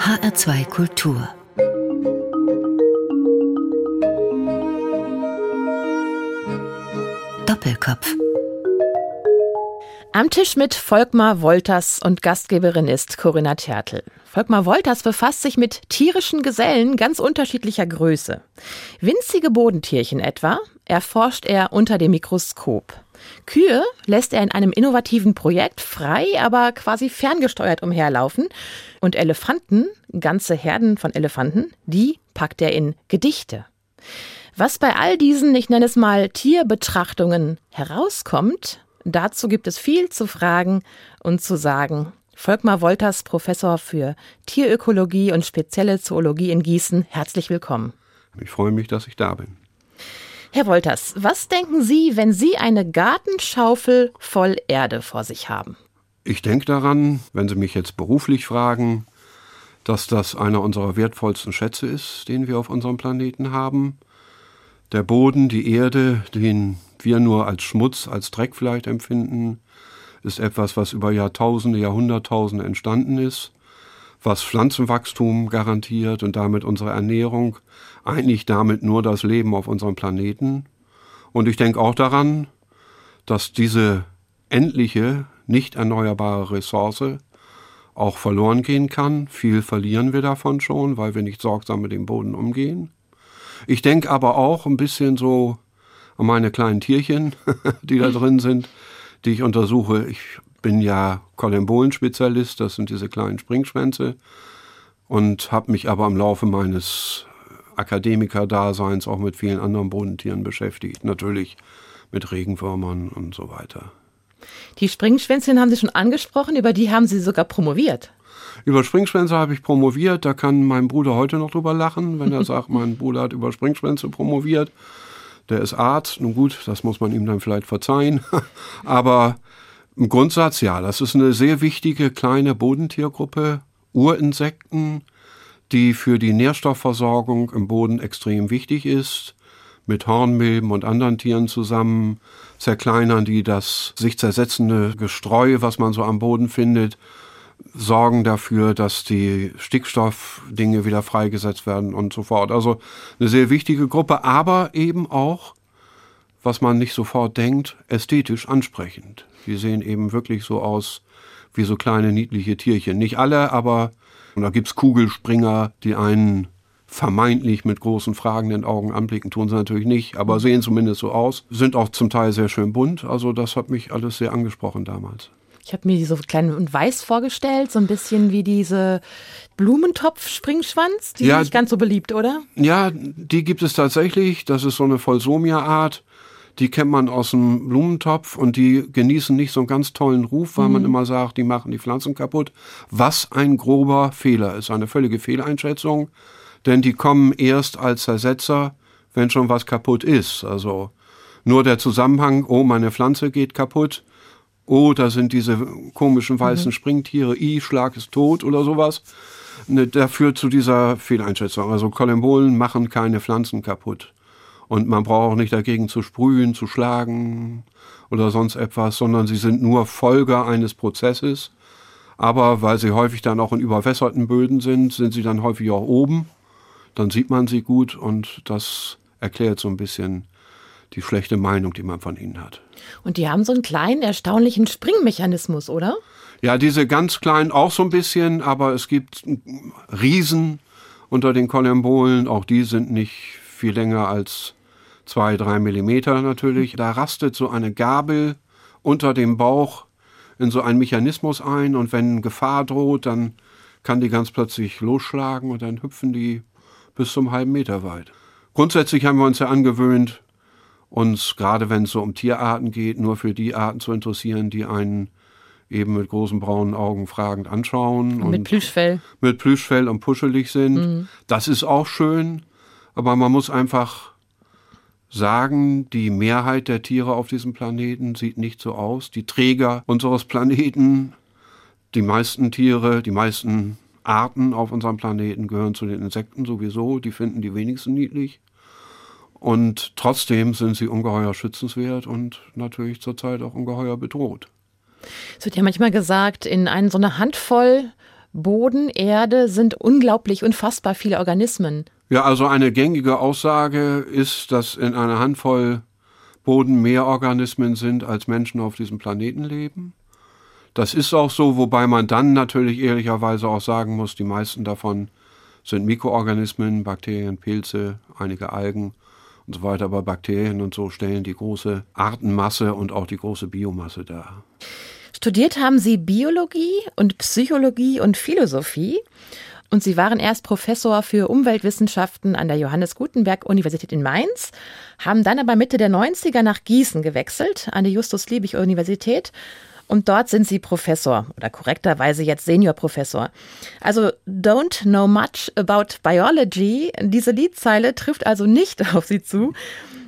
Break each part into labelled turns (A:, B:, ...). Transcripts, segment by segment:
A: HR2 Kultur Doppelkopf
B: am Tisch mit Volkmar Wolters und Gastgeberin ist Corinna Tertel. Volkmar Wolters befasst sich mit tierischen Gesellen ganz unterschiedlicher Größe. Winzige Bodentierchen etwa erforscht er unter dem Mikroskop. Kühe lässt er in einem innovativen Projekt frei, aber quasi ferngesteuert umherlaufen. Und Elefanten, ganze Herden von Elefanten, die packt er in Gedichte. Was bei all diesen, ich nenne es mal Tierbetrachtungen, herauskommt, dazu gibt es viel zu fragen und zu sagen. Volkmar Wolters, Professor für Tierökologie und spezielle Zoologie in Gießen, herzlich willkommen.
C: Ich freue mich, dass ich da bin.
B: Herr Wolters, was denken Sie, wenn Sie eine Gartenschaufel voll Erde vor sich haben?
C: Ich denke daran, wenn Sie mich jetzt beruflich fragen, dass das einer unserer wertvollsten Schätze ist, den wir auf unserem Planeten haben. Der Boden, die Erde, den wir nur als Schmutz, als Dreck vielleicht empfinden, ist etwas, was über Jahrtausende, Jahrhunderttausende entstanden ist, was Pflanzenwachstum garantiert und damit unsere Ernährung, eigentlich damit nur das Leben auf unserem Planeten. Und ich denke auch daran, dass diese endliche, nicht erneuerbare Ressource auch verloren gehen kann. Viel verlieren wir davon schon, weil wir nicht sorgsam mit dem Boden umgehen. Ich denke aber auch ein bisschen so an meine kleinen Tierchen, die da drin sind, die ich untersuche. Ich bin ja Kolembolen-Spezialist, das sind diese kleinen Springschwänze und habe mich aber im Laufe meines Akademiker-Daseins auch mit vielen anderen Bodentieren beschäftigt. Natürlich mit Regenwürmern und so weiter.
B: Die Springschwänzchen haben Sie schon angesprochen, über die haben Sie sogar promoviert.
C: Über Springschwänze habe ich promoviert, da kann mein Bruder heute noch drüber lachen, wenn er sagt, mein Bruder hat über Springschwänze promoviert. Der ist Arzt, nun gut, das muss man ihm dann vielleicht verzeihen. Aber im Grundsatz ja, das ist eine sehr wichtige kleine Bodentiergruppe, Urinsekten, die für die Nährstoffversorgung im Boden extrem wichtig ist, mit Hornmilben und anderen Tieren zusammen, zerkleinern die das sich zersetzende Gestreu, was man so am Boden findet, sorgen dafür, dass die Stickstoffdinge wieder freigesetzt werden und so fort. Also eine sehr wichtige Gruppe, aber eben auch, was man nicht sofort denkt, ästhetisch ansprechend. Die sehen eben wirklich so aus wie so kleine niedliche Tierchen. Nicht alle, aber und da gibt's Kugelspringer, die einen vermeintlich mit großen fragenden Augen anblicken, tun sie natürlich nicht, aber mhm. sehen zumindest so aus, sind auch zum Teil sehr schön bunt. Also das hat mich alles sehr angesprochen damals.
B: Ich habe mir die so klein und weiß vorgestellt, so ein bisschen wie diese Blumentopf-Springschwanz. Die ja, sind nicht ganz so beliebt, oder?
C: Ja, die gibt es tatsächlich. Das ist so eine Volsomia-Art. Die kennt man aus dem Blumentopf und die genießen nicht so einen ganz tollen Ruf, weil mhm. man immer sagt, die machen die Pflanzen kaputt. Was ein grober Fehler ist, eine völlige Fehleinschätzung. Denn die kommen erst als Ersetzer, wenn schon was kaputt ist. Also nur der Zusammenhang, oh, meine Pflanze geht kaputt, oh, da sind diese komischen weißen mhm. Springtiere, i, Schlag ist tot oder sowas. Ne, der führt zu dieser Fehleinschätzung. Also Kolembolen machen keine Pflanzen kaputt. Und man braucht auch nicht dagegen zu sprühen, zu schlagen oder sonst etwas, sondern sie sind nur Folger eines Prozesses. Aber weil sie häufig dann auch in überwässerten Böden sind, sind sie dann häufig auch oben. Dann sieht man sie gut und das erklärt so ein bisschen die schlechte Meinung, die man von ihnen hat.
B: Und die haben so einen kleinen, erstaunlichen Springmechanismus, oder?
C: Ja, diese ganz kleinen auch so ein bisschen, aber es gibt Riesen unter den Kolembolen, auch die sind nicht viel länger als zwei, drei Millimeter natürlich. Da rastet so eine Gabel unter dem Bauch in so einen Mechanismus ein und wenn Gefahr droht, dann kann die ganz plötzlich losschlagen und dann hüpfen die bis zum halben Meter weit. Grundsätzlich haben wir uns ja angewöhnt, uns gerade wenn es so um Tierarten geht, nur für die Arten zu interessieren, die einen eben mit großen braunen Augen fragend anschauen.
B: Und mit Plüschfell.
C: Mit Plüschfell und puschelig sind. Mhm. Das ist auch schön, aber man muss einfach sagen, die Mehrheit der Tiere auf diesem Planeten sieht nicht so aus. Die Träger unseres Planeten, die meisten Tiere, die meisten Arten auf unserem Planeten gehören zu den Insekten sowieso, die finden die wenigsten niedlich. Und trotzdem sind sie ungeheuer schützenswert und natürlich zurzeit auch ungeheuer bedroht.
B: Es wird ja manchmal gesagt, in eine, so eine Handvoll Boden, Erde sind unglaublich, unfassbar viele Organismen.
C: Ja, also eine gängige Aussage ist, dass in einer Handvoll Boden mehr Organismen sind, als Menschen auf diesem Planeten leben. Das ist auch so, wobei man dann natürlich ehrlicherweise auch sagen muss, die meisten davon sind Mikroorganismen, Bakterien, Pilze, einige Algen und so weiter. Aber Bakterien und so stellen die große Artenmasse und auch die große Biomasse dar.
B: Studiert haben Sie Biologie und Psychologie und Philosophie. Und Sie waren erst Professor für Umweltwissenschaften an der Johannes Gutenberg Universität in Mainz, haben dann aber Mitte der 90er nach Gießen gewechselt, an die Justus Liebig Universität und dort sind Sie Professor oder korrekterweise jetzt Seniorprofessor. Also don't know much about biology. Diese Liedzeile trifft also nicht auf Sie zu.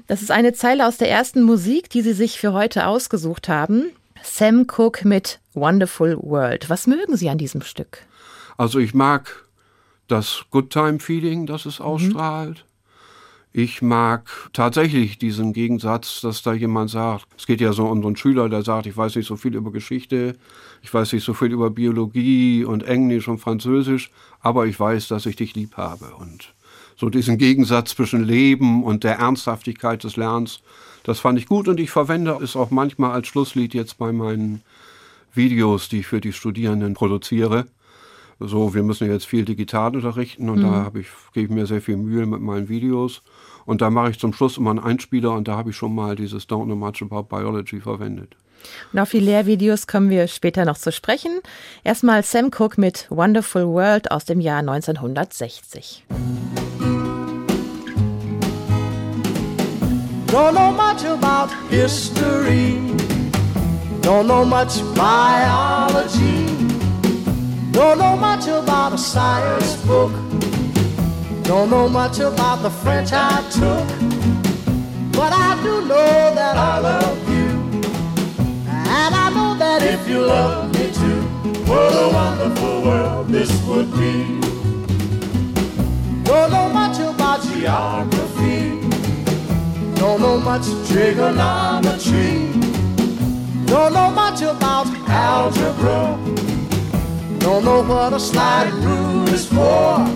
B: Das ist eine Zeile aus der ersten Musik, die Sie sich für heute ausgesucht haben. Sam Cooke mit Wonderful World. Was mögen Sie an diesem Stück?
C: Also ich mag das Good Time Feeling, das es mhm. Ich mag tatsächlich diesen Gegensatz, dass da jemand sagt, es geht ja so um so einen Schüler, der sagt, ich weiß nicht so viel über Geschichte, ich weiß nicht so viel über Biologie und Englisch und Französisch, aber ich weiß, dass ich dich lieb habe. Und so diesen Gegensatz zwischen Leben und der Ernsthaftigkeit des Lernens, das fand ich gut und ich verwende es auch manchmal als Schlusslied jetzt bei meinen Videos, die ich für die Studierenden produziere so, wir müssen jetzt viel digital unterrichten und mhm. da habe ich, gebe ich mir sehr viel Mühe mit meinen Videos. Und da mache ich zum Schluss immer einen Einspieler und da habe ich schon mal dieses Don't Know Much About Biology verwendet.
B: Und auf die Lehrvideos kommen wir später noch zu sprechen. Erstmal Sam Cooke mit Wonderful World aus dem Jahr 1960. Don't know much about history. Don't know much biology. Don't know much about a science book. Don't know much about the French I took. But I do know that I love you. And I know that if you love me too, what a wonderful world this would be. Don't know much about geography. Don't know much trigonometry. Don't know much about algebra. Don't know what a sliding rule is for,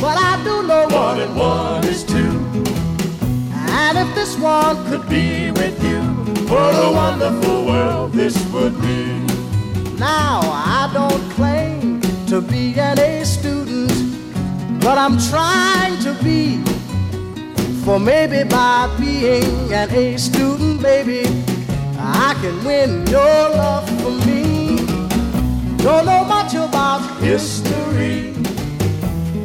B: but I do know one and one is two. And if this one could be with you, what a wonderful world this would be. Now, I don't claim to be an A student, but I'm trying to be. For maybe by being an A student, baby, I can win your love for me. Don't know much about history.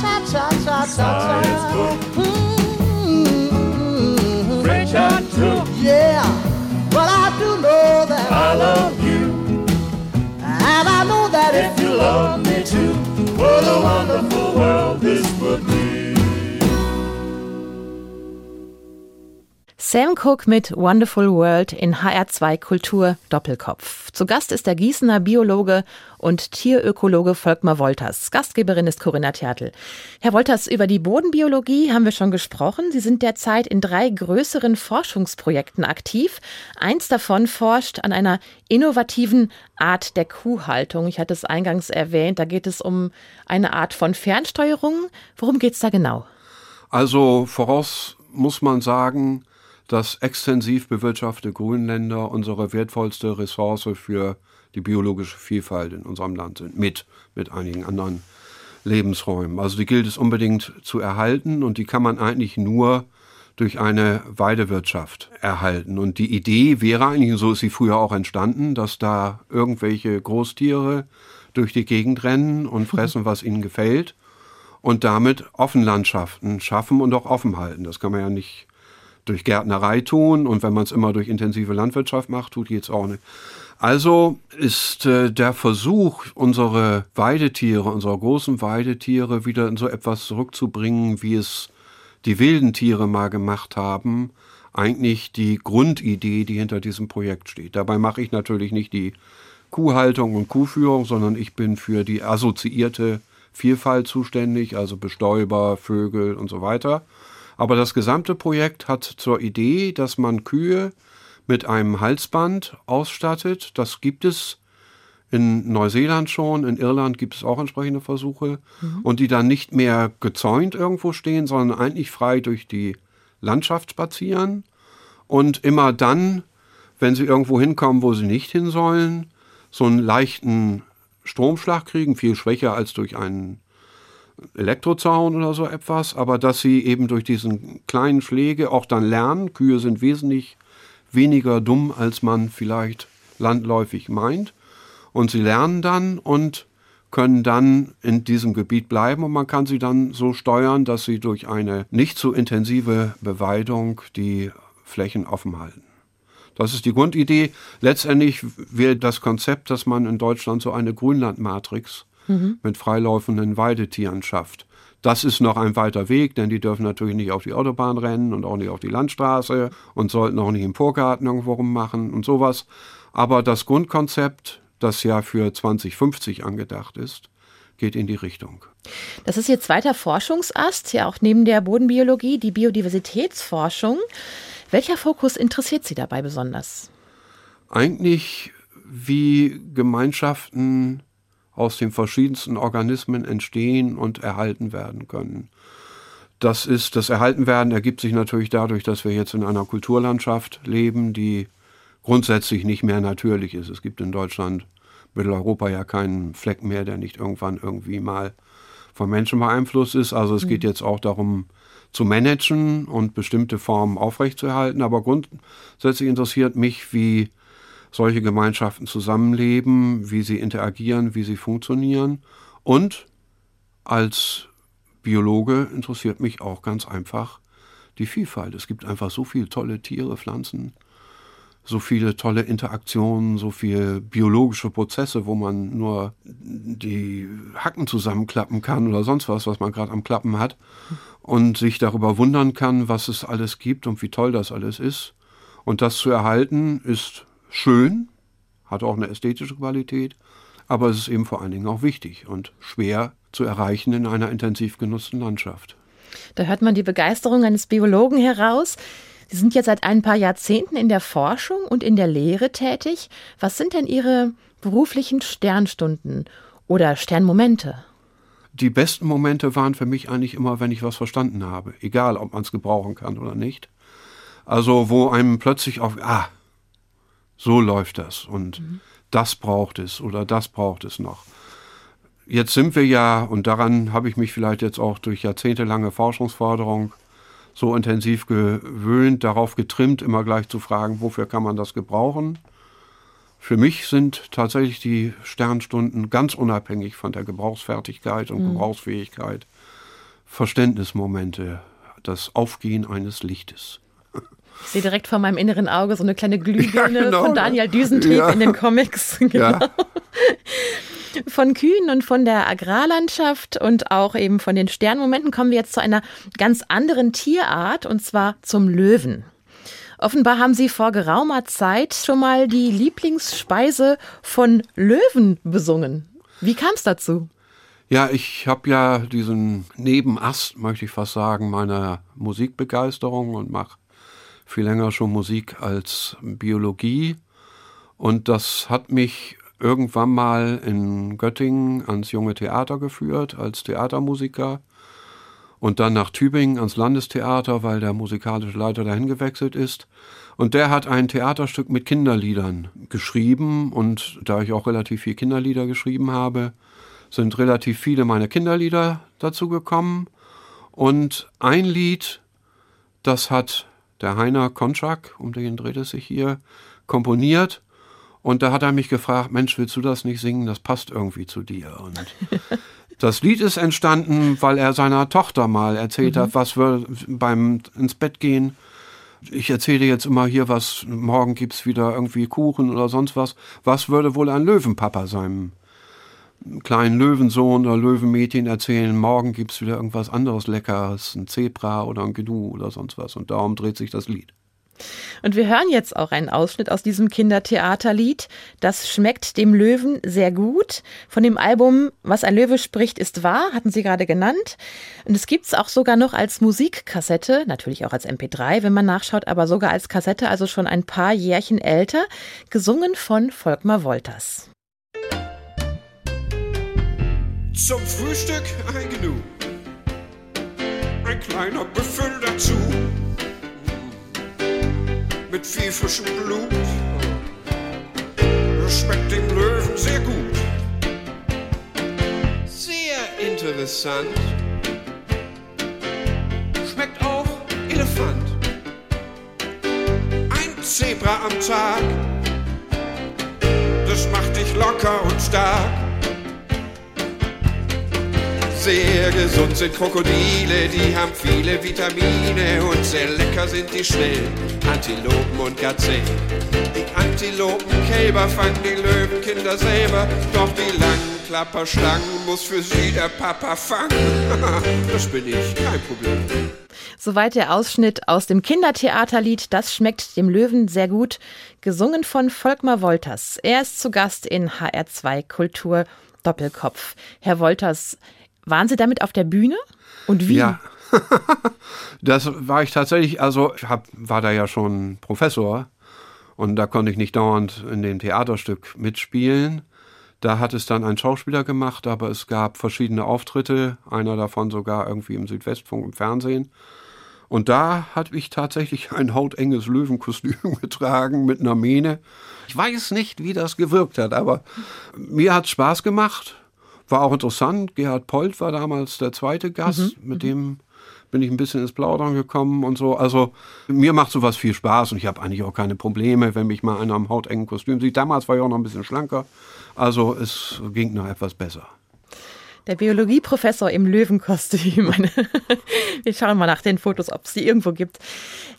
B: cha cha cha cha cha. Mm-hmm. Yeah, but I do know that I love you, and I know that if you love me too, what a wonderful world this would be. Sam Cook mit Wonderful World in HR2 Kultur Doppelkopf. Zu Gast ist der Gießener Biologe und Tierökologe Volkmar Wolters. Gastgeberin ist Corinna Tertel. Herr Wolters, über die Bodenbiologie haben wir schon gesprochen. Sie sind derzeit in drei größeren Forschungsprojekten aktiv. Eins davon forscht an einer innovativen Art der Kuhhaltung. Ich hatte es eingangs erwähnt. Da geht es um eine Art von Fernsteuerung. Worum geht es da genau?
C: Also voraus muss man sagen, dass extensiv bewirtschaftete Grünländer unsere wertvollste Ressource für die biologische Vielfalt in unserem Land sind, mit, mit einigen anderen Lebensräumen. Also die gilt es unbedingt zu erhalten und die kann man eigentlich nur durch eine Weidewirtschaft erhalten. Und die Idee wäre eigentlich, so ist sie früher auch entstanden, dass da irgendwelche Großtiere durch die Gegend rennen und fressen, was ihnen gefällt und damit Offenlandschaften schaffen und auch offen halten. Das kann man ja nicht durch Gärtnerei tun und wenn man es immer durch intensive Landwirtschaft macht, tut jetzt auch nicht. Also ist äh, der Versuch, unsere Weidetiere, unsere großen Weidetiere wieder in so etwas zurückzubringen, wie es die wilden Tiere mal gemacht haben, eigentlich die Grundidee, die hinter diesem Projekt steht. Dabei mache ich natürlich nicht die Kuhhaltung und Kuhführung, sondern ich bin für die assoziierte Vielfalt zuständig, also Bestäuber, Vögel und so weiter. Aber das gesamte Projekt hat zur Idee, dass man Kühe mit einem Halsband ausstattet. Das gibt es in Neuseeland schon, in Irland gibt es auch entsprechende Versuche mhm. und die dann nicht mehr gezäunt irgendwo stehen, sondern eigentlich frei durch die Landschaft spazieren und immer dann, wenn sie irgendwo hinkommen, wo sie nicht hin sollen, so einen leichten Stromschlag kriegen, viel schwächer als durch einen Elektrozaun oder so etwas, aber dass sie eben durch diesen kleinen Schläge auch dann lernen. Kühe sind wesentlich weniger dumm, als man vielleicht landläufig meint. Und sie lernen dann und können dann in diesem Gebiet bleiben und man kann sie dann so steuern, dass sie durch eine nicht so intensive Beweidung die Flächen offen halten. Das ist die Grundidee. Letztendlich wäre das Konzept, dass man in Deutschland so eine Grünlandmatrix mhm. mit freilaufenden Weidetieren schafft. Das ist noch ein weiter Weg, denn die dürfen natürlich nicht auf die Autobahn rennen und auch nicht auf die Landstraße und sollten auch nicht im Vorgarten irgendwo rummachen und sowas. Aber das Grundkonzept, das ja für 2050 angedacht ist, geht in die Richtung.
B: Das ist Ihr zweiter Forschungsast, ja auch neben der Bodenbiologie, die Biodiversitätsforschung. Welcher Fokus interessiert Sie dabei besonders?
C: Eigentlich wie Gemeinschaften aus den verschiedensten Organismen entstehen und erhalten werden können. Das ist, das Erhaltenwerden ergibt sich natürlich dadurch, dass wir jetzt in einer Kulturlandschaft leben, die grundsätzlich nicht mehr natürlich ist. Es gibt in Deutschland, Mitteleuropa ja keinen Fleck mehr, der nicht irgendwann irgendwie mal von Menschen beeinflusst ist. Also es geht mhm. jetzt auch darum, zu managen und bestimmte Formen aufrechtzuerhalten. Aber grundsätzlich interessiert mich, wie solche Gemeinschaften zusammenleben, wie sie interagieren, wie sie funktionieren. Und als Biologe interessiert mich auch ganz einfach die Vielfalt. Es gibt einfach so viele tolle Tiere, Pflanzen, so viele tolle Interaktionen, so viele biologische Prozesse, wo man nur die Hacken zusammenklappen kann oder sonst was, was man gerade am Klappen hat und sich darüber wundern kann, was es alles gibt und wie toll das alles ist. Und das zu erhalten ist schön, hat auch eine ästhetische Qualität, aber es ist eben vor allen Dingen auch wichtig und schwer zu erreichen in einer intensiv genutzten Landschaft.
B: Da hört man die Begeisterung eines Biologen heraus. Sie sind jetzt seit ein paar Jahrzehnten in der Forschung und in der Lehre tätig. Was sind denn Ihre beruflichen Sternstunden oder Sternmomente?
C: Die besten Momente waren für mich eigentlich immer, wenn ich was verstanden habe, egal ob man es gebrauchen kann oder nicht. Also wo einem plötzlich auf, ah, so läuft das und mhm. das braucht es oder das braucht es noch. Jetzt sind wir ja, und daran habe ich mich vielleicht jetzt auch durch jahrzehntelange Forschungsforderung so intensiv gewöhnt, darauf getrimmt, immer gleich zu fragen, wofür kann man das gebrauchen. Für mich sind tatsächlich die Sternstunden ganz unabhängig von der Gebrauchsfertigkeit und mhm. Gebrauchsfähigkeit Verständnismomente, das Aufgehen eines Lichtes.
B: Ich sehe direkt vor meinem inneren Auge so eine kleine Glühbirne ja, genau. von Daniel Düsentrieb ja. in den Comics. Genau. Ja. Von Kühen und von der Agrarlandschaft und auch eben von den Sternmomenten kommen wir jetzt zu einer ganz anderen Tierart und zwar zum Löwen. Offenbar haben Sie vor geraumer Zeit schon mal die Lieblingsspeise von Löwen besungen. Wie kam es dazu?
C: Ja, ich habe ja diesen Nebenast, möchte ich fast sagen, meiner Musikbegeisterung und mache viel länger schon Musik als Biologie. Und das hat mich irgendwann mal in Göttingen ans junge Theater geführt als Theatermusiker und dann nach Tübingen ans Landestheater, weil der musikalische Leiter dahin gewechselt ist. Und der hat ein Theaterstück mit Kinderliedern geschrieben und da ich auch relativ viel Kinderlieder geschrieben habe, sind relativ viele meiner Kinderlieder dazu gekommen. Und ein Lied, das hat der Heiner Konczak, um den dreht es sich hier, komponiert. Und da hat er mich gefragt, Mensch, willst du das nicht singen? Das passt irgendwie zu dir. Und das Lied ist entstanden, weil er seiner Tochter mal erzählt mhm. hat, was wir beim ins Bett gehen ich erzähle jetzt immer hier was, morgen gibt es wieder irgendwie Kuchen oder sonst was. Was würde wohl ein Löwenpapa seinem kleinen Löwensohn oder Löwenmädchen erzählen, morgen gibt es wieder irgendwas anderes Leckeres, ein Zebra oder ein Gnu oder sonst was. Und darum dreht sich das Lied.
B: Und wir hören jetzt auch einen Ausschnitt aus diesem Kindertheaterlied. Das schmeckt dem Löwen sehr gut. Von dem Album Was ein Löwe spricht, ist wahr, hatten Sie gerade genannt. Und es gibt es auch sogar noch als Musikkassette, natürlich auch als MP3, wenn man nachschaut, aber sogar als Kassette, also schon ein paar Jährchen älter, gesungen von Volkmar Wolters.
D: Zum Frühstück ein Gnu, ein kleiner Büffel dazu mit viel frischem Blut. Schmeckt dem Löwen sehr gut. Sehr interessant. Schmeckt auch Elefant. Ein Zebra am Tag. Das macht dich locker und stark. Sehr gesund sind Krokodile, die haben viele Vitamine und sehr lecker sind die schnell. Antilopen und Gazellen. Die Antilopenkälber fangen die Löwenkinder selber, doch die langen Klapperschlangen muss für sie der Papa fangen. das bin ich, kein Problem.
B: Soweit der Ausschnitt aus dem Kindertheaterlied Das schmeckt dem Löwen sehr gut, gesungen von Volkmar Wolters. Er ist zu Gast in HR2 Kultur Doppelkopf. Herr Wolters, waren Sie damit auf der Bühne? Und wie?
C: Ja. das war ich tatsächlich, also ich hab, war da ja schon Professor und da konnte ich nicht dauernd in dem Theaterstück mitspielen. Da hat es dann ein Schauspieler gemacht, aber es gab verschiedene Auftritte, einer davon sogar irgendwie im Südwestfunk im Fernsehen. Und da hatte ich tatsächlich ein hautenges Löwenkostüm getragen mit einer Mähne. Ich weiß nicht, wie das gewirkt hat, aber mir hat es Spaß gemacht. War auch interessant. Gerhard Polt war damals der zweite Gast, mhm. mit dem bin ich ein bisschen ins Plaudern gekommen und so. Also mir macht sowas viel Spaß und ich habe eigentlich auch keine Probleme, wenn mich mal einer am hautengen Kostüm sieht. Damals war ich auch noch ein bisschen schlanker, also es ging noch etwas besser.
B: Der Biologieprofessor im Löwenkostüm. Wir schauen mal nach den Fotos, ob es die irgendwo gibt.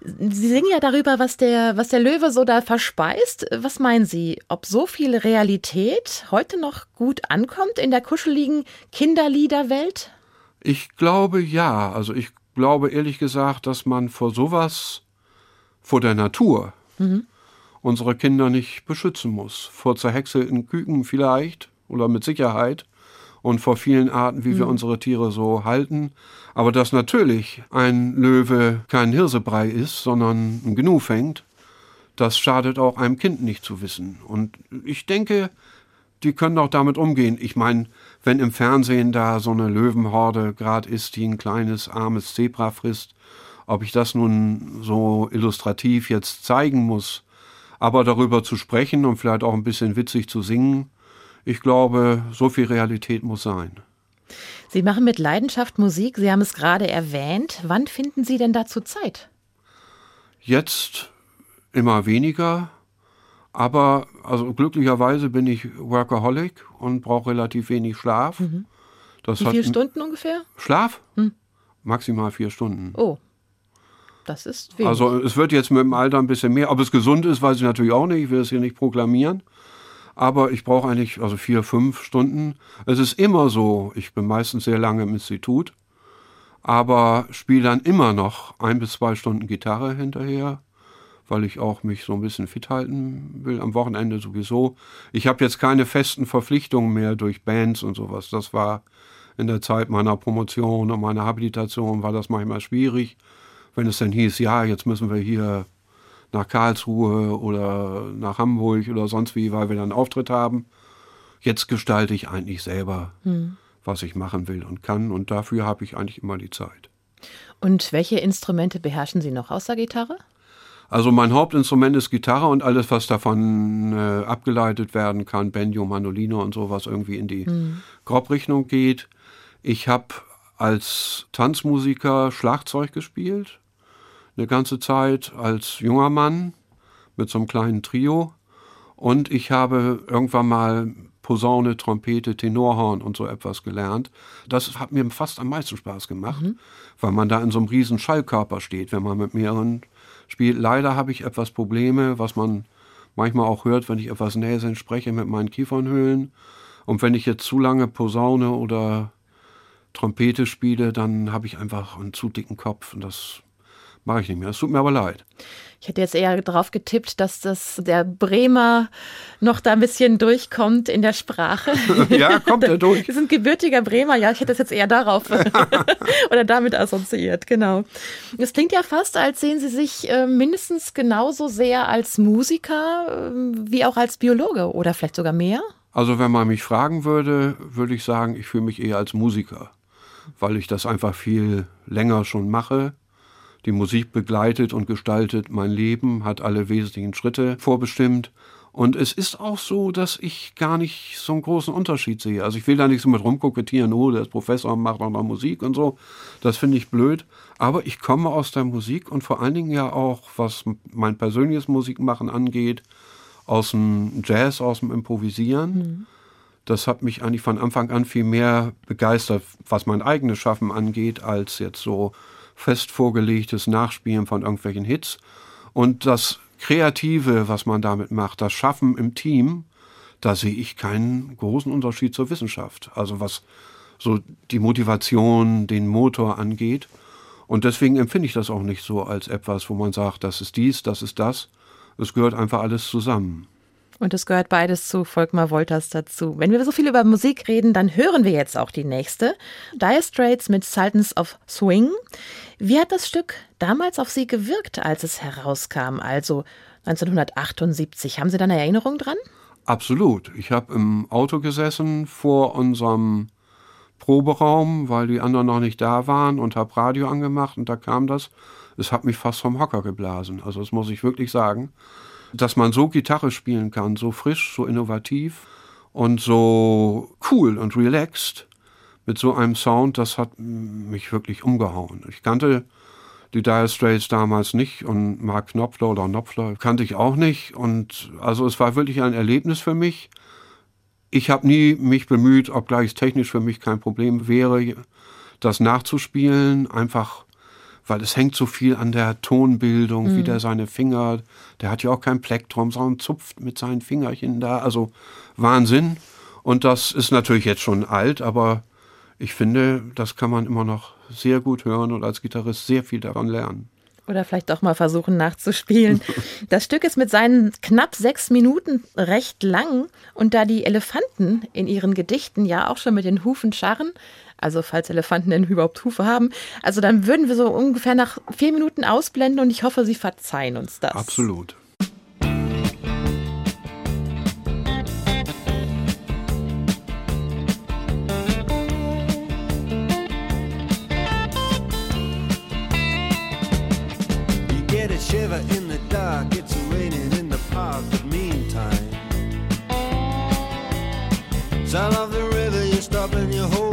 B: Sie singen ja darüber, was der, was der Löwe so da verspeist. Was meinen Sie, ob so viel Realität heute noch gut ankommt in der kuscheligen Kinderliederwelt?
C: Ich glaube ja. Also ich glaube ehrlich gesagt, dass man vor sowas, vor der Natur, mhm. unsere Kinder nicht beschützen muss. Vor zerhäckselten Küken vielleicht oder mit Sicherheit und vor vielen Arten, wie mhm. wir unsere Tiere so halten. Aber dass natürlich ein Löwe kein Hirsebrei ist, sondern ein Gnu fängt, das schadet auch einem Kind nicht zu wissen. Und ich denke, die können auch damit umgehen. Ich meine, wenn im Fernsehen da so eine Löwenhorde gerade ist, die ein kleines, armes Zebra frisst, ob ich das nun so illustrativ jetzt zeigen muss, aber darüber zu sprechen und vielleicht auch ein bisschen witzig zu singen, ich glaube, so viel Realität muss sein.
B: Sie machen mit Leidenschaft Musik, Sie haben es gerade erwähnt. Wann finden Sie denn dazu Zeit?
C: Jetzt immer weniger, aber also glücklicherweise bin ich Workaholic und brauche relativ wenig Schlaf. Mhm.
B: Wie viele Stunden ungefähr?
C: Schlaf? Hm. Maximal vier Stunden.
B: Oh. Das ist wenig.
C: Also es wird jetzt mit dem Alter ein bisschen mehr. Ob es gesund ist, weiß ich natürlich auch nicht. Ich will es hier nicht proklamieren aber ich brauche eigentlich also vier, fünf Stunden. Es ist immer so, ich bin meistens sehr lange im Institut, aber spiele dann immer noch ein bis zwei Stunden Gitarre hinterher, weil ich auch mich so ein bisschen fit halten will, am Wochenende sowieso. Ich habe jetzt keine festen Verpflichtungen mehr durch Bands und sowas. Das war in der Zeit meiner Promotion und meiner Habilitation war das manchmal schwierig, wenn es dann hieß, ja, jetzt müssen wir hier nach Karlsruhe oder nach Hamburg oder sonst wie, weil wir dann einen Auftritt haben. Jetzt gestalte ich eigentlich selber, hm. was ich machen will und kann und dafür habe ich eigentlich immer die Zeit.
B: Und welche Instrumente beherrschen Sie noch außer Gitarre?
C: Also mein Hauptinstrument ist Gitarre und alles, was davon äh, abgeleitet werden kann, Banjo, Mandoline und sowas irgendwie in die hm. Grob-Richtung geht. Ich habe als Tanzmusiker Schlagzeug gespielt eine ganze Zeit als junger Mann mit so einem kleinen Trio. Und ich habe irgendwann mal Posaune, Trompete, Tenorhorn und so etwas gelernt. Das hat mir fast am meisten Spaß gemacht, mhm. weil man da in so einem riesen Schallkörper steht, wenn man mit mehreren spiele. Leider habe ich etwas Probleme, was man manchmal auch hört, wenn ich etwas näselnd spreche mit meinen Kiefernhöhlen. Und wenn ich jetzt zu lange Posaune oder Trompete spiele, dann habe ich einfach einen zu dicken Kopf und das mache ich nicht mehr. Es tut mir aber leid.
B: Ich hätte jetzt eher darauf getippt, dass das der Bremer noch da ein bisschen durchkommt in der Sprache.
C: ja, kommt er durch.
B: Wir sind gebürtiger Bremer, ja, ich hätte das jetzt eher darauf oder damit assoziiert, genau. Es klingt ja fast, als sehen Sie sich äh, mindestens genauso sehr als Musiker äh, wie auch als Biologe oder vielleicht sogar mehr.
C: Also wenn man mich fragen würde, würde ich sagen, ich fühle mich eher als Musiker, weil ich das einfach viel länger schon mache. Die Musik begleitet und gestaltet mein Leben, hat alle wesentlichen Schritte vorbestimmt. Und es ist auch so, dass ich gar nicht so einen großen Unterschied sehe. Also ich will da nicht so mit rumkokettieren, oh, der ist Professor und macht auch noch Musik und so. Das finde ich blöd. Aber ich komme aus der Musik und vor allen Dingen ja auch, was mein persönliches Musikmachen angeht, aus dem Jazz, aus dem Improvisieren. Mhm. Das hat mich eigentlich von Anfang an viel mehr begeistert, was mein eigenes Schaffen angeht, als jetzt so fest vorgelegtes Nachspielen von irgendwelchen Hits. Und das Kreative, was man damit macht, das Schaffen im Team, da sehe ich keinen großen Unterschied zur Wissenschaft. Also was so die Motivation, den Motor angeht. Und deswegen empfinde ich das auch nicht so als etwas, wo man sagt, das ist dies, das ist das, es gehört einfach alles zusammen.
B: Und es gehört beides zu Volkmar Wolters dazu. Wenn wir so viel über Musik reden, dann hören wir jetzt auch die nächste. Dire Straits mit Sultans of Swing. Wie hat das Stück damals auf Sie gewirkt, als es herauskam, also 1978? Haben Sie da eine Erinnerung dran?
C: Absolut. Ich habe im Auto gesessen vor unserem Proberaum, weil die anderen noch nicht da waren und habe Radio angemacht und da kam das es hat mich fast vom Hocker geblasen. Also das muss ich wirklich sagen. Dass man so Gitarre spielen kann, so frisch, so innovativ und so cool und relaxed mit so einem Sound, das hat mich wirklich umgehauen. Ich kannte die Dire Straits damals nicht und Mark Knopfler oder Knopfler kannte ich auch nicht und also es war wirklich ein Erlebnis für mich. Ich habe nie mich bemüht, obgleich es technisch für mich kein Problem wäre, das nachzuspielen, einfach weil es hängt so viel an der Tonbildung, mhm. wie der seine Finger, der hat ja auch kein Plektrum, sondern zupft mit seinen Fingerchen da. Also Wahnsinn. Und das ist natürlich jetzt schon alt, aber ich finde, das kann man immer noch sehr gut hören und als Gitarrist sehr viel daran lernen.
B: Oder vielleicht auch mal versuchen nachzuspielen. Das Stück ist mit seinen knapp sechs Minuten recht lang und da die Elefanten in ihren Gedichten ja auch schon mit den Hufen scharren, also falls Elefanten denn überhaupt Hufe haben, also dann würden wir so ungefähr nach vier Minuten ausblenden und ich hoffe, Sie verzeihen uns das.
C: Absolut. shiver in the dark. It's raining in the park, but meantime, sound of the river, you stop and you hold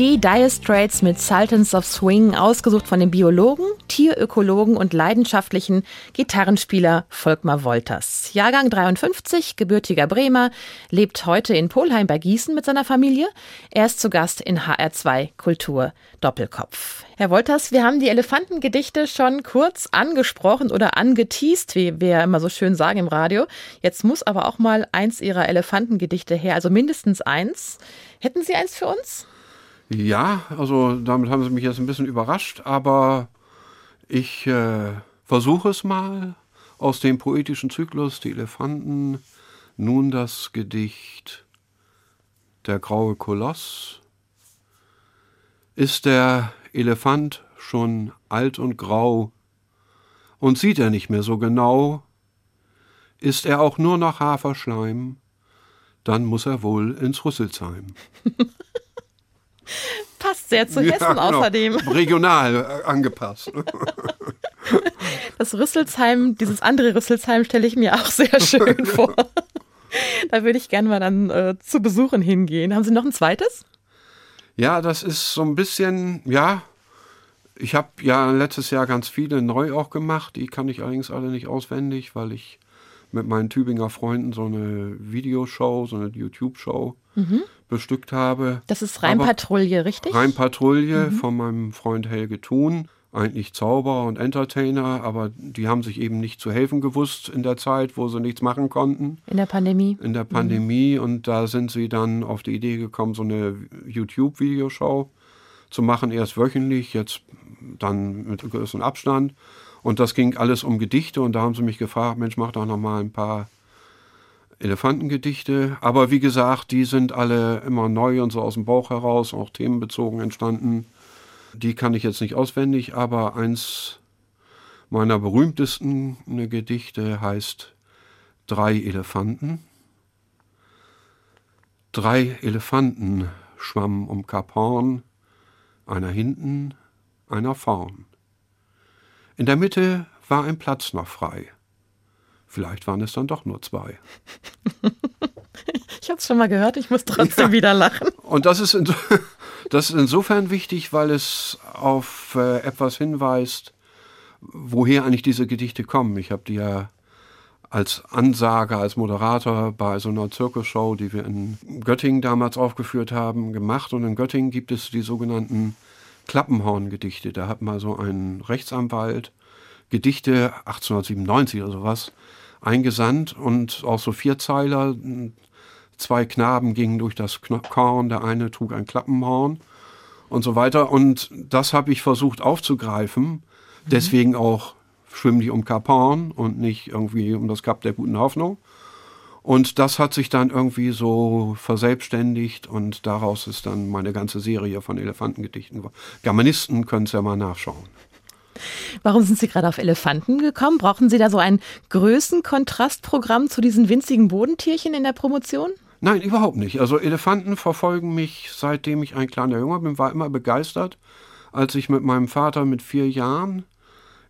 B: Die Dire Straits mit Sultans of Swing, ausgesucht von dem Biologen, Tierökologen und leidenschaftlichen Gitarrenspieler Volkmar Wolters. Jahrgang 53, gebürtiger Bremer, lebt heute in Polheim bei Gießen mit seiner Familie. Er ist zu Gast in HR2 Kultur Doppelkopf. Herr Wolters, wir haben die Elefantengedichte schon kurz angesprochen oder angeteased, wie wir immer so schön sagen im Radio. Jetzt muss aber auch mal eins Ihrer Elefantengedichte her, also mindestens eins. Hätten Sie eins für uns?
C: Ja, also damit haben Sie mich jetzt ein bisschen überrascht, aber ich äh, versuche es mal aus dem poetischen Zyklus Die Elefanten. Nun das Gedicht Der graue Koloss. Ist der Elefant schon alt und grau und sieht er nicht mehr so genau, ist er auch nur noch Haferschleim, dann muss er wohl ins Rüsselsheim.
B: Passt sehr zu Hessen
C: Ja, genau.
B: außerdem.
C: Regional äh, angepasst.
B: Das Rüsselsheim, dieses andere Rüsselsheim stelle ich mir auch sehr schön vor. Da würde ich gerne mal dann äh, zu Besuchen hingehen. Haben Sie noch ein zweites?
C: Ja, das ist so ein bisschen, ja, ich habe ja letztes Jahr ganz viele neu auch gemacht. Die kann ich allerdings alle nicht auswendig, weil ich mit meinen Tübinger Freunden so eine Videoshow, so eine YouTube-Show bestückt habe.
B: Das ist Rheinpatrouille, richtig?
C: Rheinpatrouille von meinem Freund Helge Thun. Eigentlich Zauberer und Entertainer, aber die haben sich eben nicht zu helfen gewusst in der Zeit, wo sie nichts machen konnten
B: In der Pandemie.
C: in der Pandemie und da sind sie dann auf die Idee gekommen, so eine YouTube-Videoshow zu machen, erst wöchentlich, jetzt dann mit größerem Abstand. Und das ging alles um Gedichte und da haben sie mich gefragt, Mensch, mach doch noch mal ein paar Elefantengedichte. Aber wie gesagt, die sind alle immer neu und so aus dem Bauch heraus, auch themenbezogen entstanden. Die kann ich jetzt nicht auswendig, aber eins meiner berühmtesten Gedichte heißt Drei Elefanten. Drei Elefanten schwammen um Kap Horn, einer hinten, einer vorn. In der Mitte war ein Platz noch frei. Vielleicht waren es dann doch nur zwei.
B: Ich habe es schon mal gehört, ich muss trotzdem wieder lachen.
C: Und das ist, das ist insofern wichtig, weil es auf äh, etwas hinweist, woher eigentlich diese Gedichte kommen. Ich habe die ja als Ansager, als Moderator bei so einer Zirkusshow, die wir in Göttingen damals aufgeführt haben, gemacht. Und in Göttingen gibt es die sogenannten Klappenhorn-Gedichte. Da hat mal so ein Rechtsanwalt Gedichte 1897 oder sowas eingesandt und auch so Vierzeiler. Zwei Knaben gingen durch das Korn, der eine trug ein Klappenhorn und so weiter. Und das habe ich versucht aufzugreifen. Deswegen auch schwimm dich um Kap Horn und nicht irgendwie um das Kap der guten Hoffnung. Und das hat sich dann irgendwie so verselbstständigt und daraus ist dann meine ganze Serie von Elefantengedichten geworden. Germanisten können es ja mal nachschauen.
B: Warum sind Sie gerade auf Elefanten gekommen? Brauchen Sie da so ein Größenkontrastprogramm zu diesen winzigen Bodentierchen in der Promotion?
C: Nein, überhaupt nicht. Also Elefanten verfolgen mich, seitdem ich ein kleiner Junge bin, war immer begeistert, als ich mit meinem Vater mit vier Jahren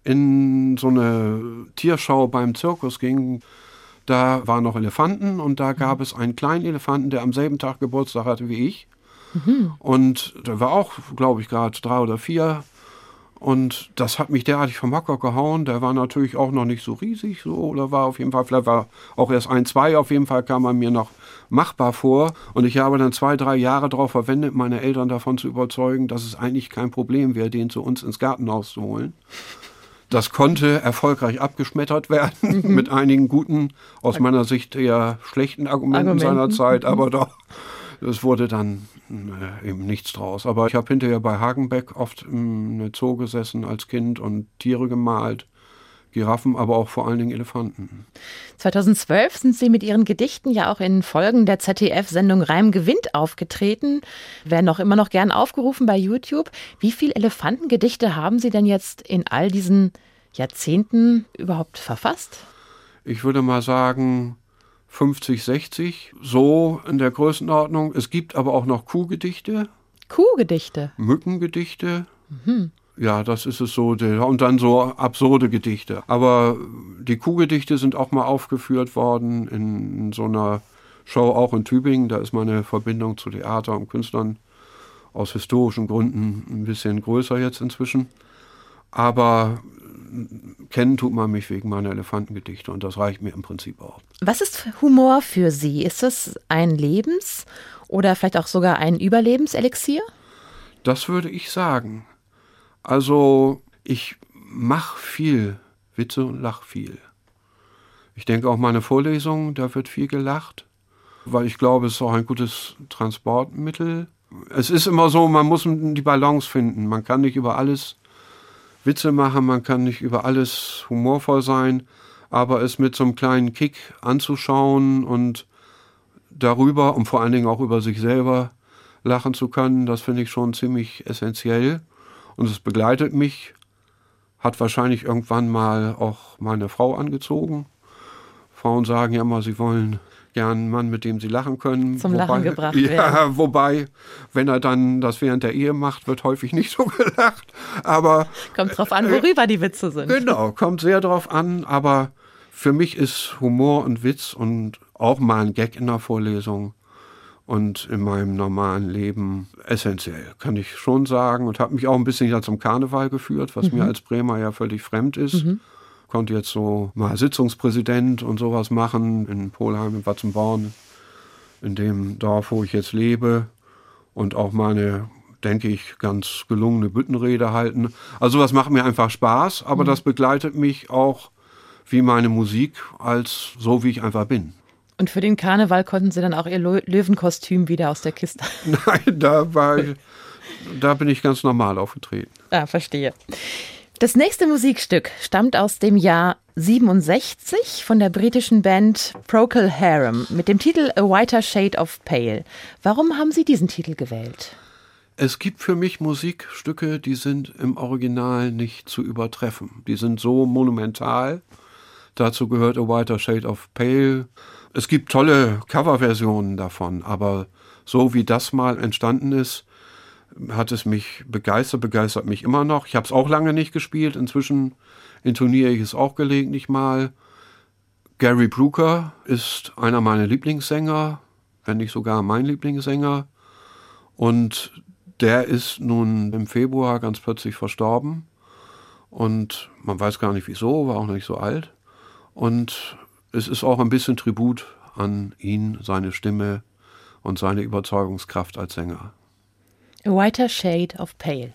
C: in so eine Tierschau beim Zirkus ging. Da waren noch Elefanten und da gab es einen kleinen Elefanten, der am selben Tag Geburtstag hatte wie ich. Mhm. Und der war auch, glaube ich, gerade drei oder vier. Und das hat mich derartig vom Hocker gehauen. Der war natürlich auch noch nicht so riesig, so, oder war auf jeden Fall, vielleicht war auch erst ein, zwei, auf jeden Fall kam er mir noch machbar vor. Und ich habe dann zwei, drei Jahre darauf verwendet, meine Eltern davon zu überzeugen, dass es eigentlich kein Problem wäre, den zu uns ins Gartenhaus zu holen. Das konnte erfolgreich abgeschmettert werden mhm. mit einigen guten, aus meiner Sicht eher schlechten Argumenten, Argumenten. seiner Zeit, aber mhm. doch, es wurde dann äh, eben nichts draus. Aber ich habe hinterher bei Hagenbeck oft in der Zoo gesessen als Kind und Tiere gemalt. Giraffen, aber auch vor allen Dingen Elefanten.
B: 2012 sind Sie mit Ihren Gedichten ja auch in Folgen der ZDF-Sendung Reim gewinnt aufgetreten, werden auch immer noch gern aufgerufen bei YouTube. Wie viele Elefantengedichte haben Sie denn jetzt in all diesen Jahrzehnten überhaupt verfasst?
C: Ich würde mal sagen 50, 60, so in der Größenordnung. Es gibt aber auch noch Kuhgedichte.
B: Kuhgedichte?
C: Mückengedichte. Mhm. Ja, das ist es so. Und dann so absurde Gedichte. Aber die Kuhgedichte sind auch mal aufgeführt worden in so einer Show auch in Tübingen. Da ist meine Verbindung zu Theater und Künstlern aus historischen Gründen ein bisschen größer jetzt inzwischen. Aber kennen tut man mich wegen meiner Elefantengedichte und das reicht mir im Prinzip auch.
B: Was ist Humor für Sie? Ist es ein Lebens- oder vielleicht auch sogar ein Überlebenselixier?
C: Das würde ich sagen. Also ich mache viel Witze und lach viel. Ich denke auch meine Vorlesungen, da wird viel gelacht, weil ich glaube, es ist auch ein gutes Transportmittel. Es ist immer so, man muss die Balance finden. Man kann nicht über alles Witze machen, man kann nicht über alles humorvoll sein, aber es mit so einem kleinen Kick anzuschauen und darüber und vor allen Dingen auch über sich selber lachen zu können, das finde ich schon ziemlich essentiell und es begleitet mich, hat wahrscheinlich irgendwann mal auch meine Frau angezogen. Frauen sagen ja immer, sie wollen gern einen Mann, mit dem sie lachen können.
B: Zum wobei, Lachen gebracht
C: ja,
B: werden.
C: wobei, wenn er dann das während der Ehe macht, wird häufig nicht so gelacht. Aber
B: kommt drauf an, worüber die Witze sind.
C: Genau, kommt sehr drauf an. Aber für mich ist Humor und Witz und auch mal ein Gag in der Vorlesung und in meinem normalen Leben essentiell, kann ich schon sagen. Und habe mich auch ein bisschen ja zum Karneval geführt, was mhm. mir als Bremer ja völlig fremd ist. Mhm. Konnte jetzt so mal Sitzungspräsident und sowas machen in Polheim, in Watzenborn, in dem Dorf, wo ich jetzt lebe. Und auch meine, denke ich, ganz gelungene Büttenrede halten. Also was macht mir einfach Spaß, aber mhm. das begleitet mich auch wie meine Musik als so, wie ich einfach bin.
B: Und für den Karneval konnten Sie dann auch Ihr Löwenkostüm wieder aus der Kiste?
C: Nein, da war ich, da bin ich ganz normal aufgetreten.
B: Ah, verstehe. Das nächste Musikstück stammt aus dem Jahr 67 von der britischen Band Procol Harum mit dem Titel A Whiter Shade of Pale. Warum haben Sie diesen Titel gewählt?
C: Es gibt für mich Musikstücke, die sind im Original nicht zu übertreffen. Die sind so monumental. Dazu gehört A Whiter Shade of Pale. Es gibt tolle Coverversionen davon, aber so wie das mal entstanden ist, hat es mich begeistert, begeistert mich immer noch. Ich habe es auch lange nicht gespielt, inzwischen intoniere ich es auch gelegentlich mal. Gary Brooker ist einer meiner Lieblingssänger, wenn nicht sogar mein Lieblingssänger. Und der ist nun im Februar ganz plötzlich verstorben. Und man weiß gar nicht wieso, war auch nicht so alt. Und es ist auch ein bisschen Tribut an ihn, seine Stimme und seine Überzeugungskraft als Sänger.
B: A whiter shade of pale.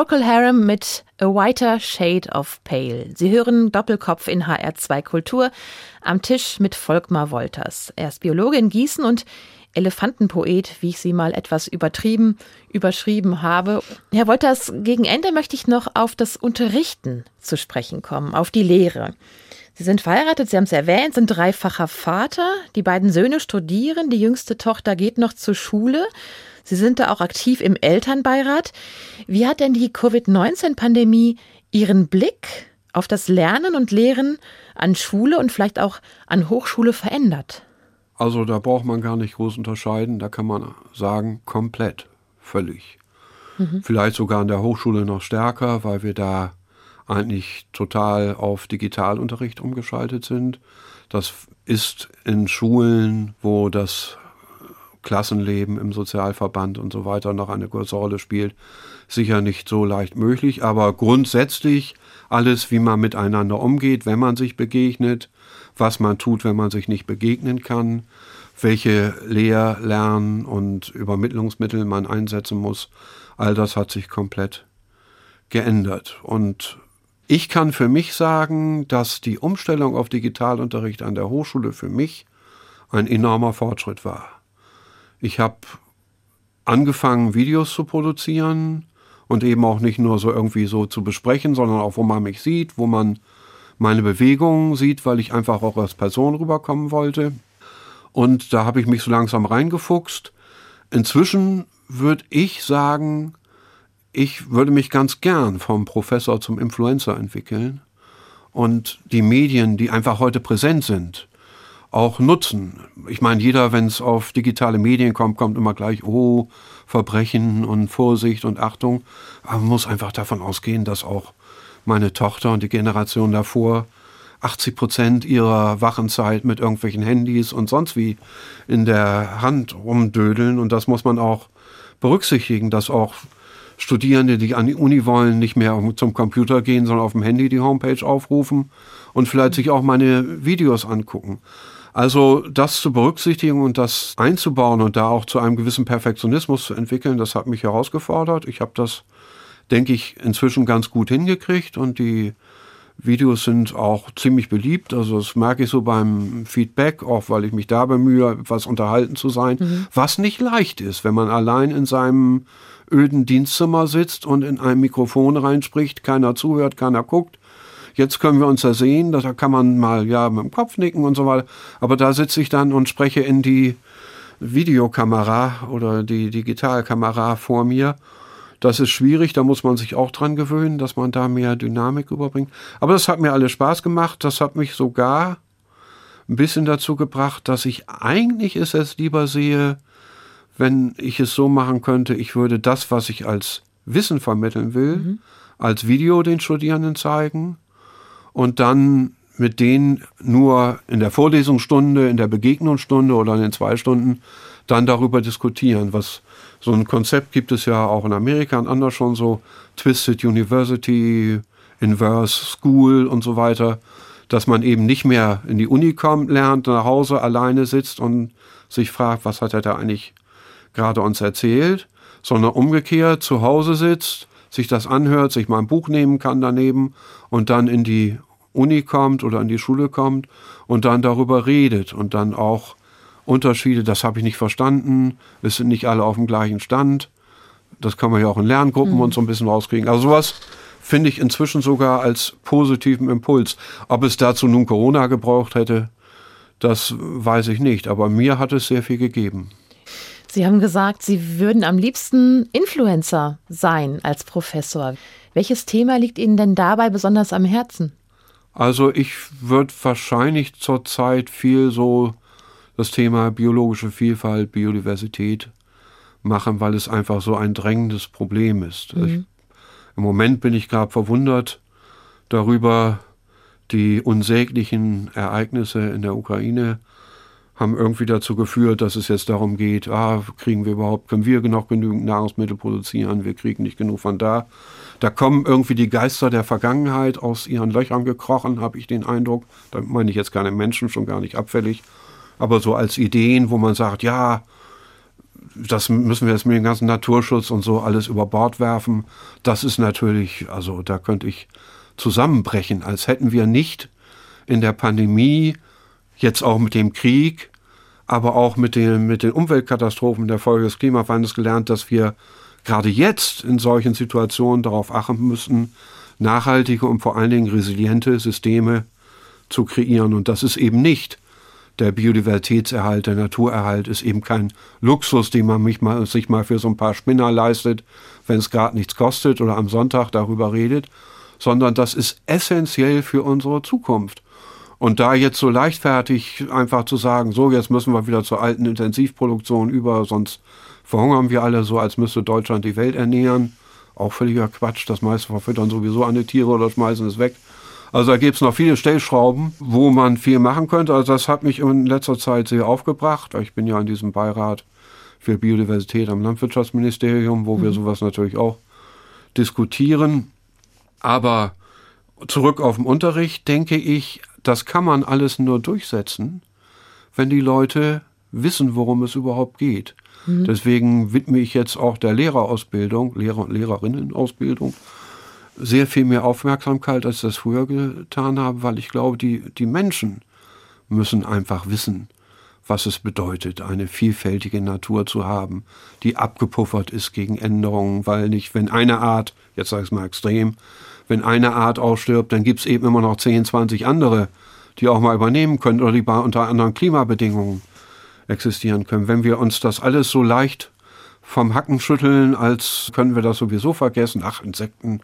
B: Procol Harum mit A Whiter Shade of Pale. Sie hören Doppelkopf in HR2 Kultur am Tisch mit Volkmar Wolters. Er ist Biologe in Gießen und Elefantenpoet, wie ich sie mal etwas übertrieben überschrieben habe. Herr Wolters, gegen Ende möchte ich noch auf das Unterrichten zu sprechen kommen, auf die Lehre. Sie sind verheiratet, Sie haben es erwähnt, sind dreifacher Vater. Die beiden Söhne studieren, die jüngste Tochter geht noch zur Schule. Sie sind da auch aktiv im Elternbeirat. Wie hat denn die Covid-19-Pandemie Ihren Blick auf das Lernen und Lehren an Schule und vielleicht auch an Hochschule verändert?
C: Also da braucht man gar nicht groß unterscheiden. Da kann man sagen, komplett, völlig. Vielleicht sogar an der Hochschule noch stärker, weil wir da eigentlich total auf Digitalunterricht umgeschaltet sind. Das ist in Schulen, wo das Klassenleben im Sozialverband und so weiter noch eine große Rolle spielt, sicher nicht so leicht möglich. Aber grundsätzlich alles, wie man miteinander umgeht, wenn man sich begegnet, was man tut, wenn man sich nicht begegnen kann, welche Lehr-, Lern- und Übermittlungsmittel man einsetzen muss, all das hat sich komplett geändert. Und ich kann für mich sagen, dass die Umstellung auf Digitalunterricht an der Hochschule für mich ein enormer Fortschritt war. Ich habe angefangen, Videos zu produzieren und eben auch nicht nur so irgendwie so zu besprechen, sondern auch, wo man mich sieht, wo man meine Bewegungen sieht, weil ich einfach auch als Person rüberkommen wollte. Und da habe ich mich so langsam reingefuchst. Inzwischen würde ich sagen, ich würde mich ganz gern vom Professor zum Influencer entwickeln und die Medien, die einfach heute präsent sind, auch nutzen. Ich meine, jeder, wenn es auf digitale Medien kommt, kommt immer gleich, oh, Verbrechen und Vorsicht und Achtung. Aber man muss einfach davon ausgehen, dass auch meine Tochter und die Generation davor 80 Prozent ihrer Wachenzeit mit irgendwelchen Handys und sonst wie in der Hand rumdödeln. Und das muss man auch berücksichtigen, dass auch Studierende, die an die Uni wollen, nicht mehr zum Computer gehen, sondern auf dem Handy die Homepage aufrufen und vielleicht sich auch meine Videos angucken. Also das zu berücksichtigen und das einzubauen und da auch zu einem gewissen Perfektionismus zu entwickeln, das hat mich herausgefordert. Ich habe das, denke ich, inzwischen ganz gut hingekriegt und die Videos sind auch ziemlich beliebt. Also das merke ich so beim Feedback, auch weil ich mich da bemühe, etwas unterhalten zu sein. Mhm. Was nicht leicht ist, wenn man allein in seinem öden Dienstzimmer sitzt und in ein Mikrofon reinspricht, keiner zuhört, keiner guckt. Jetzt können wir uns ja sehen, da kann man mal ja mit dem Kopf nicken und so weiter. Aber da sitze ich dann und spreche in die Videokamera oder die Digitalkamera vor mir das ist schwierig, da muss man sich auch dran gewöhnen, dass man da mehr Dynamik überbringt. Aber das hat mir alles Spaß gemacht. Das hat mich sogar ein bisschen dazu gebracht, dass ich eigentlich es jetzt lieber sehe, wenn ich es so machen könnte, ich würde das, was ich als Wissen vermitteln will, mhm. als Video den Studierenden zeigen und dann mit denen nur in der Vorlesungsstunde, in der Begegnungsstunde oder in den zwei Stunden dann darüber diskutieren, was so ein Konzept gibt es ja auch in Amerika und anders schon so. Twisted University, Inverse School und so weiter, dass man eben nicht mehr in die Uni kommt, lernt, nach Hause alleine sitzt und sich fragt, was hat er da eigentlich gerade uns erzählt, sondern umgekehrt zu Hause sitzt, sich das anhört, sich mal ein Buch nehmen kann daneben und dann in die Uni kommt oder in die Schule kommt und dann darüber redet und dann auch Unterschiede, das habe ich nicht verstanden, es sind nicht alle auf dem gleichen Stand. Das kann man ja auch in Lerngruppen mhm. und so ein bisschen rauskriegen. Also sowas finde ich inzwischen sogar als positiven Impuls. Ob es dazu nun Corona gebraucht hätte, das weiß ich nicht. Aber mir hat es sehr viel gegeben.
B: Sie haben gesagt, Sie würden am liebsten Influencer sein als Professor. Welches Thema liegt Ihnen denn dabei besonders am Herzen?
C: Also ich würde wahrscheinlich zurzeit viel so das Thema biologische Vielfalt, Biodiversität machen, weil es einfach so ein drängendes Problem ist. Mhm. Ich, Im Moment bin ich gerade verwundert darüber, die unsäglichen Ereignisse in der Ukraine haben irgendwie dazu geführt, dass es jetzt darum geht, ah, kriegen wir überhaupt, können wir noch genügend Nahrungsmittel produzieren, wir kriegen nicht genug von da. Da kommen irgendwie die Geister der Vergangenheit aus ihren Löchern gekrochen, habe ich den Eindruck. Da meine ich jetzt keine Menschen, schon gar nicht abfällig aber so als Ideen, wo man sagt, ja, das müssen wir jetzt mit dem ganzen Naturschutz und so alles über Bord werfen, das ist natürlich, also da könnte ich zusammenbrechen, als hätten wir nicht in der Pandemie, jetzt auch mit dem Krieg, aber auch mit den, mit den Umweltkatastrophen der Folge des Klimawandels gelernt, dass wir gerade jetzt in solchen Situationen darauf achten müssen, nachhaltige und vor allen Dingen resiliente Systeme zu kreieren. Und das ist eben nicht der Biodiversitätserhalt, der Naturerhalt ist eben kein Luxus, den man mal, sich mal für so ein paar Spinner leistet, wenn es gerade nichts kostet oder am Sonntag darüber redet, sondern das ist essentiell für unsere Zukunft. Und da jetzt so leichtfertig einfach zu sagen, so jetzt müssen wir wieder zur alten Intensivproduktion über, sonst verhungern wir alle so, als müsste Deutschland die Welt ernähren. Auch völliger Quatsch, das meiste verfüttern sowieso an die Tiere oder schmeißen es weg. Also da gibt es noch viele Stellschrauben, wo man viel machen könnte. Also das hat mich in letzter Zeit sehr aufgebracht. Ich bin ja in diesem Beirat für Biodiversität am Landwirtschaftsministerium, wo mhm. wir sowas natürlich auch diskutieren. Aber zurück auf den Unterricht denke ich, das kann man alles nur durchsetzen, wenn die Leute wissen, worum es überhaupt geht. Mhm. Deswegen widme ich jetzt auch der Lehrerausbildung, Lehrer- und Lehrerinnenausbildung sehr viel mehr Aufmerksamkeit, als ich das früher getan habe, weil ich glaube, die, die Menschen müssen einfach wissen, was es bedeutet, eine vielfältige Natur zu haben, die abgepuffert ist gegen Änderungen, weil nicht, wenn eine Art, jetzt sage ich es mal extrem, wenn eine Art ausstirbt, dann gibt es eben immer noch 10, 20 andere, die auch mal übernehmen können oder die unter anderen Klimabedingungen existieren können. Wenn wir uns das alles so leicht vom Hacken schütteln, als können wir das sowieso vergessen, ach, Insekten,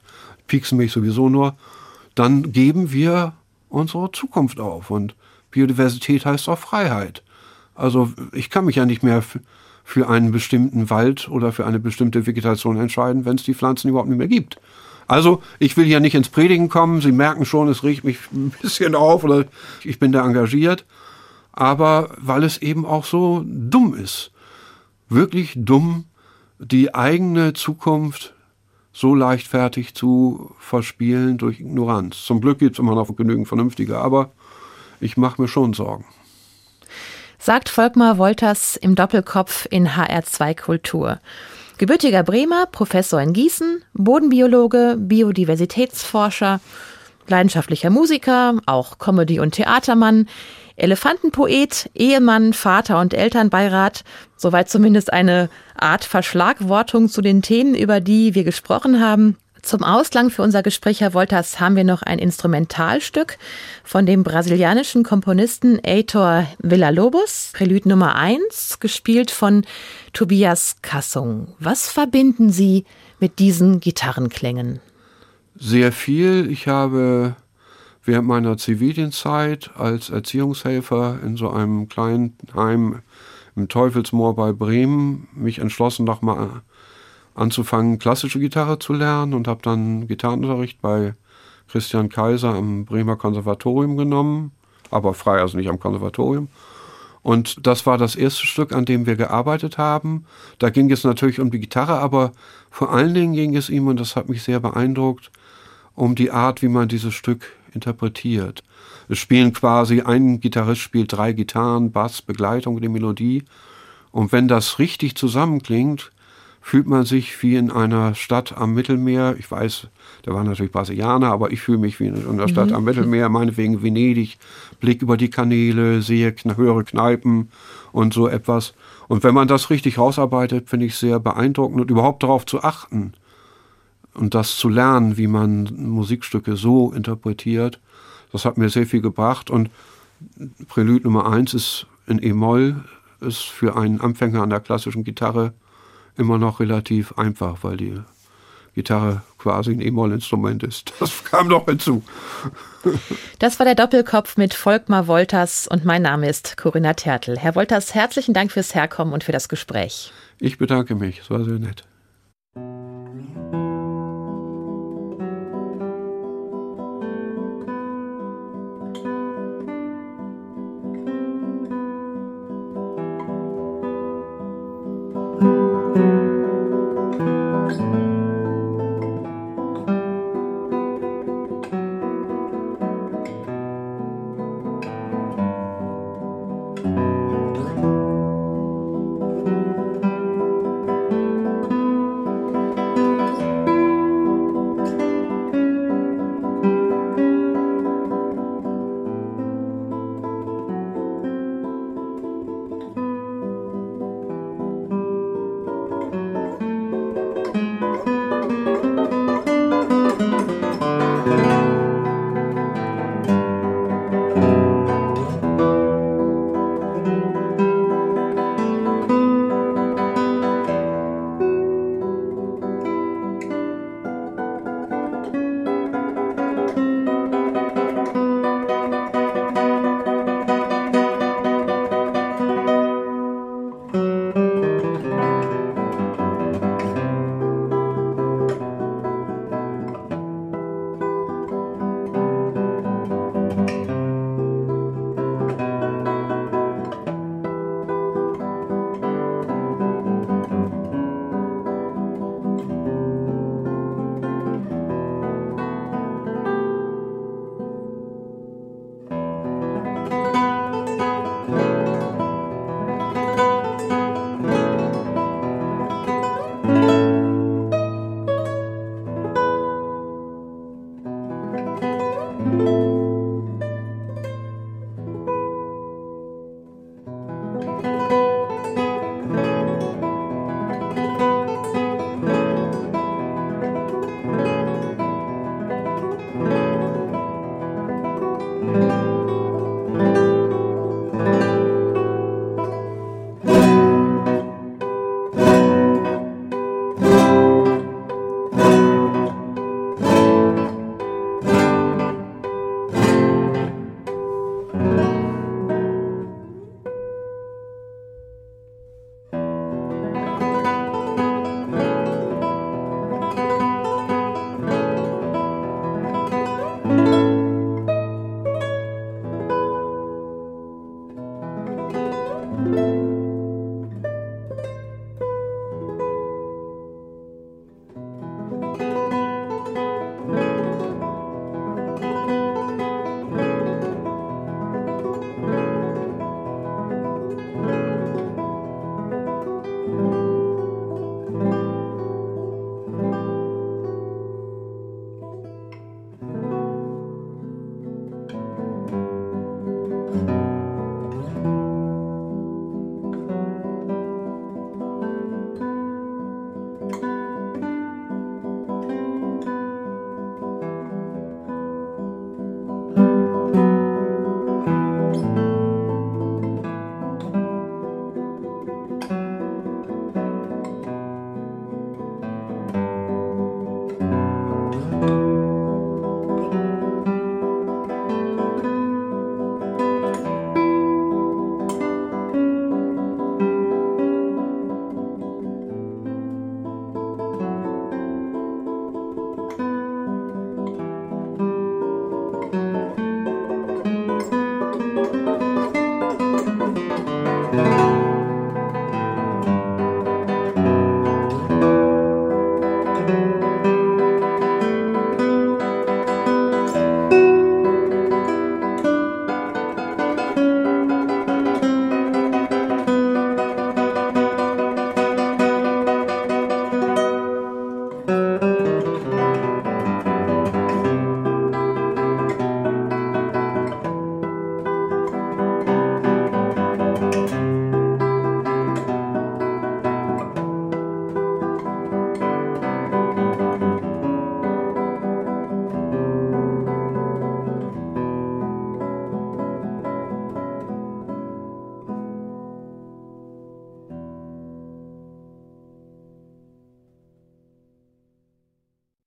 C: pieksen mich sowieso nur, dann geben wir unsere Zukunft auf. Und Biodiversität heißt auch Freiheit. Also ich kann mich ja nicht mehr für einen bestimmten Wald oder für eine bestimmte Vegetation entscheiden, wenn es die Pflanzen überhaupt nicht mehr gibt. Also ich will hier nicht ins Predigen kommen. Sie merken schon, es riecht mich ein bisschen auf oder ich bin da engagiert. Aber weil es eben auch so dumm ist, wirklich dumm, die eigene Zukunft so leichtfertig zu verspielen durch Ignoranz. Zum Glück gibt es immer noch genügend Vernünftige, aber ich mache mir schon Sorgen.
B: Sagt Volkmar Wolters im Doppelkopf in HR2 Kultur. Gebürtiger Bremer, Professor in Gießen, Bodenbiologe, Biodiversitätsforscher. leidenschaftlicher Musiker, auch Comedy- und Theatermann, Elefantenpoet, Ehemann, Vater und Elternbeirat, soweit zumindest eine Art Verschlagwortung zu den Themen, über die wir gesprochen haben. Zum Ausklang für unser Gespräch, Herr Wolters, haben wir noch ein Instrumentalstück von dem brasilianischen Komponisten Heitor Villa-Lobos, Prelude Nummer 1, gespielt von Tobias Kassung. Was verbinden Sie mit diesen Gitarrenklängen?
C: Sehr viel. Ich habe während meiner Zivildienstzeit als Erziehungshelfer in so einem kleinen Heim im Teufelsmoor bei Bremen mich entschlossen, nochmal anzufangen, klassische Gitarre zu lernen und habe dann Gitarrenunterricht bei Christian Kaiser am Bremer Konservatorium genommen, aber frei, also nicht am Konservatorium. Und das war das erste Stück, an dem wir gearbeitet haben. Da ging es natürlich um die Gitarre, aber vor allen Dingen ging es ihm, und das hat mich sehr beeindruckt, um die Art, wie man dieses Stück interpretiert. Es spielen quasi, ein Gitarrist spielt drei Gitarren, Bass, Begleitung, die Melodie. Und wenn das richtig zusammenklingt, fühlt man sich wie in einer Stadt am Mittelmeer. Ich weiß, der war natürlich Brasilianer, aber ich fühle mich wie in einer Stadt mhm. am Mittelmeer, meinetwegen Venedig, Blick über die Kanäle, sehe höhere Kneipen und so etwas. Und wenn man das richtig rausarbeitet, finde ich sehr beeindruckend und überhaupt darauf zu achten und das zu lernen, wie man Musikstücke so interpretiert, das hat mir sehr viel gebracht. Und Prelude Nummer eins ist in E-Moll, ist für einen Anfänger an der klassischen Gitarre immer noch relativ einfach, weil die Gitarre quasi ein E-Moll-Instrument ist. Das kam noch hinzu.
B: Das war der Doppelkopf mit Volkmar Wolters und mein Name ist Corinna Tertel. Herr Wolters, herzlichen Dank fürs Herkommen und für das Gespräch.
C: Ich bedanke mich, es war sehr nett.